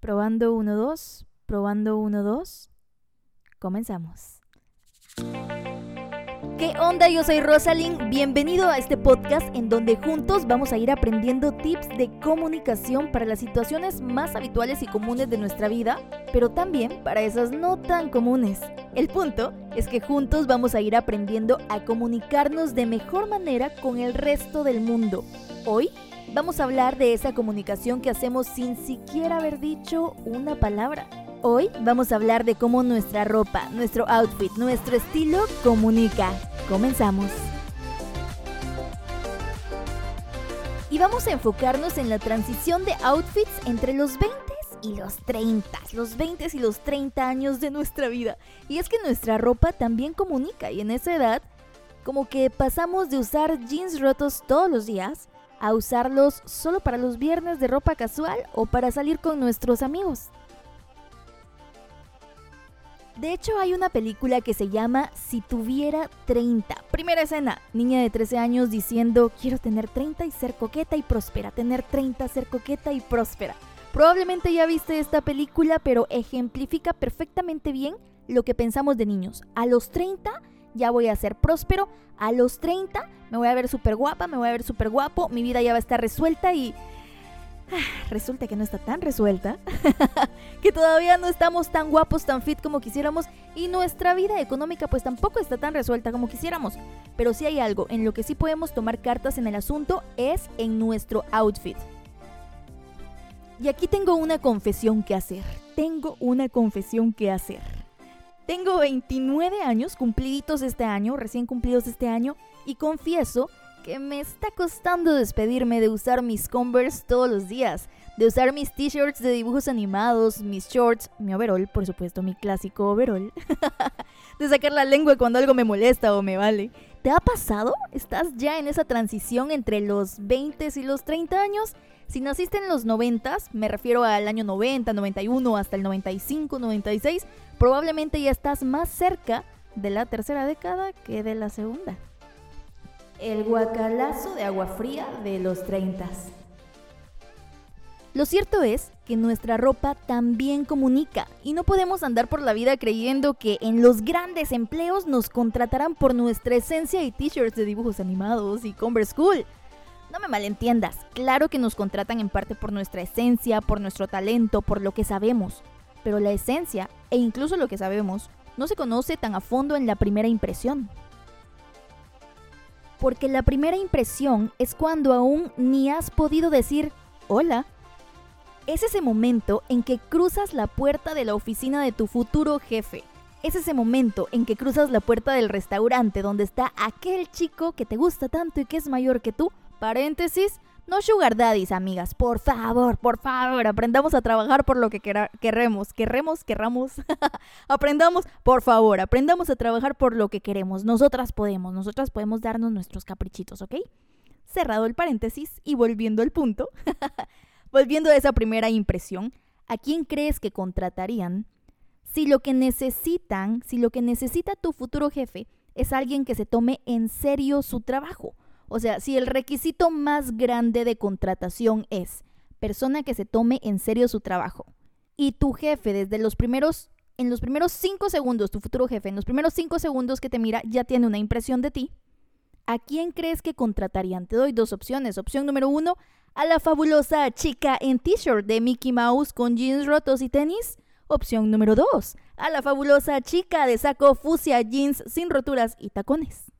Probando 1, 2, probando 1, 2. Comenzamos. ¿Qué onda? Yo soy Rosalind. Bienvenido a este podcast en donde juntos vamos a ir aprendiendo tips de comunicación para las situaciones más habituales y comunes de nuestra vida, pero también para esas no tan comunes. El punto es que juntos vamos a ir aprendiendo a comunicarnos de mejor manera con el resto del mundo. Hoy vamos a hablar de esa comunicación que hacemos sin siquiera haber dicho una palabra. Hoy vamos a hablar de cómo nuestra ropa, nuestro outfit, nuestro estilo comunica. Comenzamos. Y vamos a enfocarnos en la transición de outfits entre los 20 y los 30, los 20 y los 30 años de nuestra vida. Y es que nuestra ropa también comunica y en esa edad como que pasamos de usar jeans rotos todos los días a usarlos solo para los viernes de ropa casual o para salir con nuestros amigos. De hecho, hay una película que se llama Si tuviera 30. Primera escena, niña de 13 años diciendo, quiero tener 30 y ser coqueta y próspera, tener 30, ser coqueta y próspera. Probablemente ya viste esta película, pero ejemplifica perfectamente bien lo que pensamos de niños. A los 30 ya voy a ser próspero, a los 30 me voy a ver súper guapa, me voy a ver súper guapo, mi vida ya va a estar resuelta y resulta que no está tan resuelta, que todavía no estamos tan guapos, tan fit como quisiéramos y nuestra vida económica pues tampoco está tan resuelta como quisiéramos. Pero si hay algo en lo que sí podemos tomar cartas en el asunto es en nuestro outfit. Y aquí tengo una confesión que hacer. Tengo una confesión que hacer. Tengo 29 años cumpliditos este año, recién cumplidos este año, y confieso que me está costando despedirme de usar mis Converse todos los días, de usar mis t-shirts de dibujos animados, mis shorts, mi overall, por supuesto, mi clásico overall, de sacar la lengua cuando algo me molesta o me vale. ¿Te ha pasado? ¿Estás ya en esa transición entre los 20 y los 30 años? Si naciste en los 90, me refiero al año 90, 91 hasta el 95, 96, probablemente ya estás más cerca de la tercera década que de la segunda el guacalazo de agua fría de los 30. Lo cierto es que nuestra ropa también comunica y no podemos andar por la vida creyendo que en los grandes empleos nos contratarán por nuestra esencia y t-shirts de dibujos animados y Converse School. No me malentiendas, claro que nos contratan en parte por nuestra esencia, por nuestro talento, por lo que sabemos, pero la esencia, e incluso lo que sabemos, no se conoce tan a fondo en la primera impresión porque la primera impresión es cuando aún ni has podido decir hola. Es ese momento en que cruzas la puerta de la oficina de tu futuro jefe. Es ese momento en que cruzas la puerta del restaurante donde está aquel chico que te gusta tanto y que es mayor que tú. Paréntesis, no sugar daddies, amigas. Por favor, por favor, aprendamos a trabajar por lo que queremos. Querremos, querramos. aprendamos, por favor, aprendamos a trabajar por lo que queremos. Nosotras podemos, nosotras podemos darnos nuestros caprichitos, ¿ok? Cerrado el paréntesis y volviendo al punto. volviendo a esa primera impresión, ¿a quién crees que contratarían si lo que necesitan, si lo que necesita tu futuro jefe es alguien que se tome en serio su trabajo? O sea, si el requisito más grande de contratación es persona que se tome en serio su trabajo y tu jefe desde los primeros, en los primeros cinco segundos, tu futuro jefe, en los primeros cinco segundos que te mira ya tiene una impresión de ti, ¿a quién crees que contratarían? Te doy dos opciones. Opción número uno, a la fabulosa chica en t-shirt de Mickey Mouse con jeans rotos y tenis. Opción número dos, a la fabulosa chica de saco fucsia, jeans sin roturas y tacones.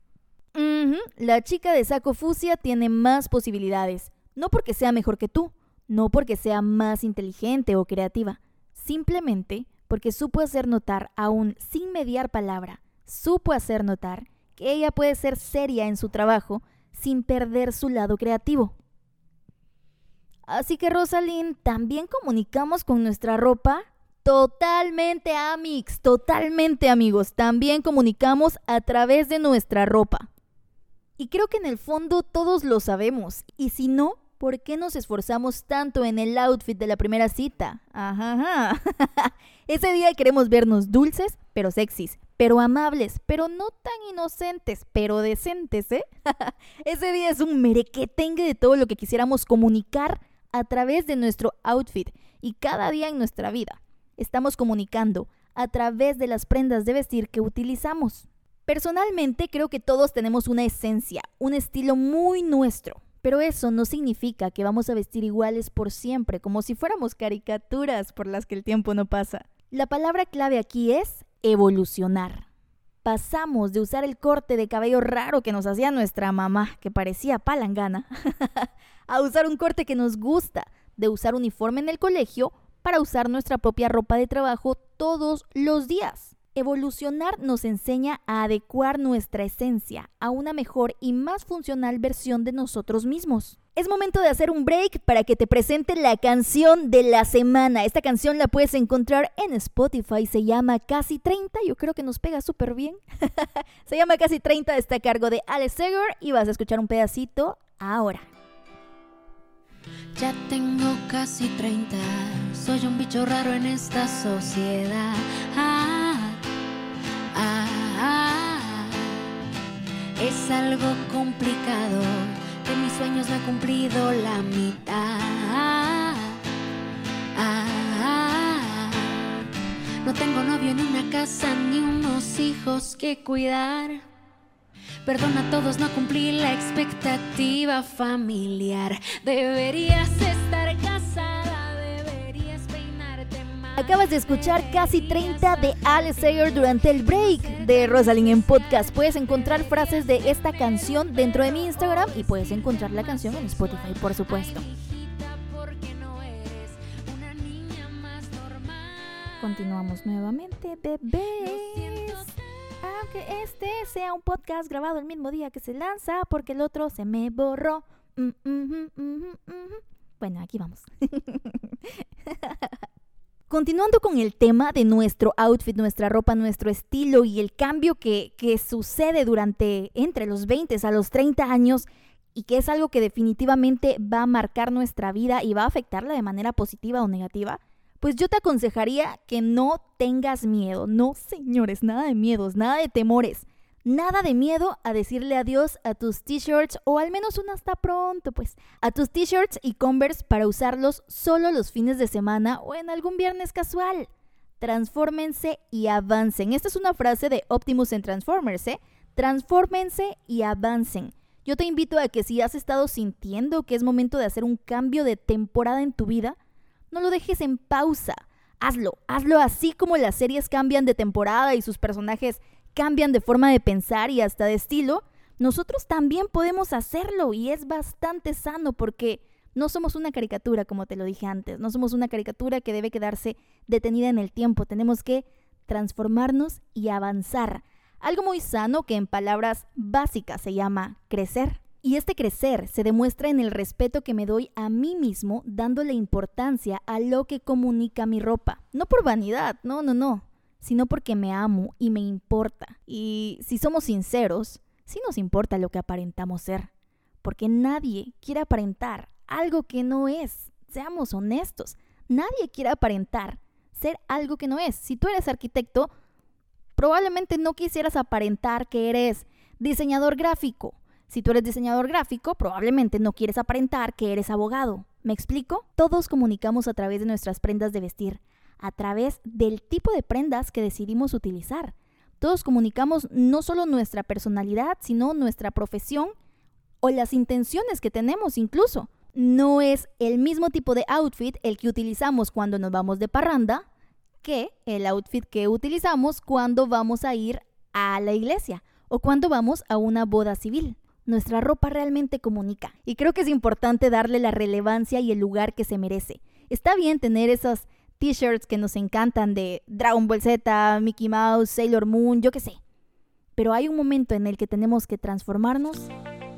La chica de saco fusia tiene más posibilidades, no porque sea mejor que tú, no porque sea más inteligente o creativa, simplemente porque supo hacer notar, aún sin mediar palabra, supo hacer notar que ella puede ser seria en su trabajo sin perder su lado creativo. Así que Rosalind, también comunicamos con nuestra ropa. Totalmente, Amix, totalmente amigos. También comunicamos a través de nuestra ropa. Y creo que en el fondo todos lo sabemos. Y si no, ¿por qué nos esforzamos tanto en el outfit de la primera cita? Ajá, Ese día queremos vernos dulces, pero sexys, pero amables, pero no tan inocentes, pero decentes, ¿eh? Ese día es un merequetengue de todo lo que quisiéramos comunicar a través de nuestro outfit. y cada día en nuestra vida. Estamos comunicando a través de las prendas de vestir que utilizamos. Personalmente creo que todos tenemos una esencia, un estilo muy nuestro, pero eso no significa que vamos a vestir iguales por siempre, como si fuéramos caricaturas por las que el tiempo no pasa. La palabra clave aquí es evolucionar. Pasamos de usar el corte de cabello raro que nos hacía nuestra mamá, que parecía palangana, a usar un corte que nos gusta, de usar uniforme en el colegio para usar nuestra propia ropa de trabajo todos los días. Evolucionar nos enseña a adecuar nuestra esencia a una mejor y más funcional versión de nosotros mismos. Es momento de hacer un break para que te presente la canción de la semana. Esta canción la puedes encontrar en Spotify, se llama Casi 30, yo creo que nos pega súper bien. se llama Casi 30, está a cargo de Alex Seger y vas a escuchar un pedacito ahora. Ya tengo casi 30, soy un bicho raro en esta sociedad. Ah, ah, es algo complicado, de mis sueños no he cumplido la mitad. no tengo novio ni una casa ni unos hijos que cuidar. Perdona a todos, no cumplí la expectativa familiar. Deberías estar Acabas de escuchar casi 30 de Alice Sayer durante el break de Rosalind en podcast. Puedes encontrar frases de esta canción dentro de mi Instagram y puedes encontrar la canción en Spotify, por supuesto. Continuamos nuevamente, bebés aunque este sea un podcast grabado el mismo día que se lanza, porque el otro se me borró. Mm, bueno, aquí vamos. Continuando con el tema de nuestro outfit, nuestra ropa, nuestro estilo y el cambio que, que sucede durante entre los 20 a los 30 años y que es algo que definitivamente va a marcar nuestra vida y va a afectarla de manera positiva o negativa, pues yo te aconsejaría que no tengas miedo. No, señores, nada de miedos, nada de temores. Nada de miedo a decirle adiós a tus t-shirts o al menos un hasta pronto, pues, a tus t-shirts y Converse para usarlos solo los fines de semana o en algún viernes casual. Transfórmense y avancen. Esta es una frase de Optimus en Transformers, ¿eh? Transfórmense y avancen. Yo te invito a que si has estado sintiendo que es momento de hacer un cambio de temporada en tu vida, no lo dejes en pausa. Hazlo, hazlo así como las series cambian de temporada y sus personajes cambian de forma de pensar y hasta de estilo. Nosotros también podemos hacerlo y es bastante sano porque no somos una caricatura, como te lo dije antes. No somos una caricatura que debe quedarse detenida en el tiempo. Tenemos que transformarnos y avanzar. Algo muy sano que en palabras básicas se llama crecer. Y este crecer se demuestra en el respeto que me doy a mí mismo, dándole importancia a lo que comunica mi ropa. No por vanidad, no, no, no, sino porque me amo y me importa. Y si somos sinceros, sí nos importa lo que aparentamos ser. Porque nadie quiere aparentar algo que no es. Seamos honestos, nadie quiere aparentar ser algo que no es. Si tú eres arquitecto, probablemente no quisieras aparentar que eres diseñador gráfico si tú eres diseñador gráfico, probablemente no quieres aparentar que eres abogado. ¿Me explico? Todos comunicamos a través de nuestras prendas de vestir, a través del tipo de prendas que decidimos utilizar. Todos comunicamos no solo nuestra personalidad, sino nuestra profesión o las intenciones que tenemos incluso. No es el mismo tipo de outfit el que utilizamos cuando nos vamos de parranda que el outfit que utilizamos cuando vamos a ir a la iglesia o cuando vamos a una boda civil nuestra ropa realmente comunica. Y creo que es importante darle la relevancia y el lugar que se merece. Está bien tener esos t-shirts que nos encantan de Dragon Ball Z, Mickey Mouse, Sailor Moon, yo qué sé. Pero hay un momento en el que tenemos que transformarnos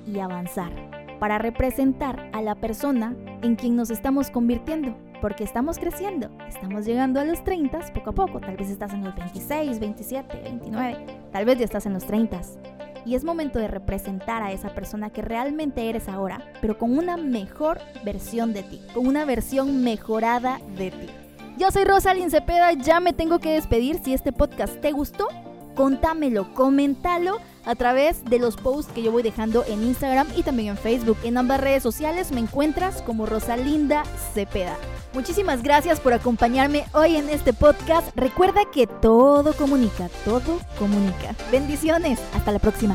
y avanzar para representar a la persona en quien nos estamos convirtiendo. Porque estamos creciendo, estamos llegando a los 30 poco a poco. Tal vez estás en los 26, 27, 29, tal vez ya estás en los 30 y es momento de representar a esa persona que realmente eres ahora, pero con una mejor versión de ti, con una versión mejorada de ti. Yo soy Rosalind Cepeda, ya me tengo que despedir. Si este podcast te gustó, contámelo, coméntalo a través de los posts que yo voy dejando en Instagram y también en Facebook. En ambas redes sociales me encuentras como Rosalinda Cepeda. Muchísimas gracias por acompañarme hoy en este podcast. Recuerda que todo comunica, todo comunica. Bendiciones, hasta la próxima.